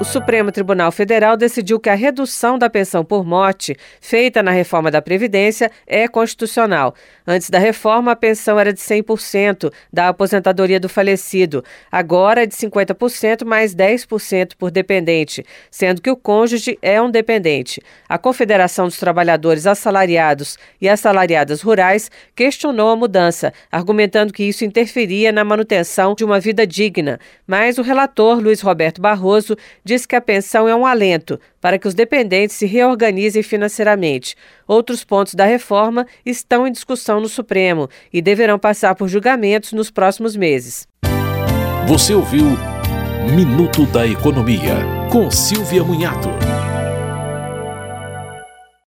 O Supremo Tribunal Federal decidiu que a redução da pensão por morte, feita na reforma da Previdência, é constitucional. Antes da reforma, a pensão era de 100% da aposentadoria do falecido. Agora é de 50% mais 10% por dependente, sendo que o cônjuge é um dependente. A Confederação dos Trabalhadores Assalariados e Assalariadas Rurais questionou a mudança, argumentando que isso interferia na manutenção de uma vida digna. Mas o relator, Luiz Roberto Barroso, diz que a pensão é um alento para que os dependentes se reorganizem financeiramente. Outros pontos da reforma estão em discussão no Supremo e deverão passar por julgamentos nos próximos meses. Você ouviu Minuto da Economia, com Silvia Munhato.